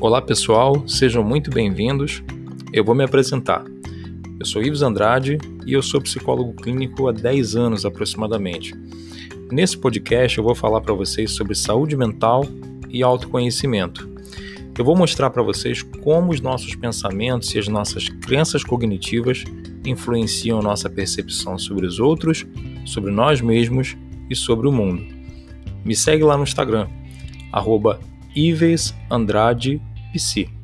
Olá pessoal, sejam muito bem-vindos. Eu vou me apresentar. Eu sou Ives Andrade e eu sou psicólogo clínico há 10 anos aproximadamente. Nesse podcast eu vou falar para vocês sobre saúde mental e autoconhecimento. Eu vou mostrar para vocês como os nossos pensamentos e as nossas crenças cognitivas influenciam nossa percepção sobre os outros, sobre nós mesmos e sobre o mundo. Me segue lá no Instagram, arroba Ives Andrade Psi.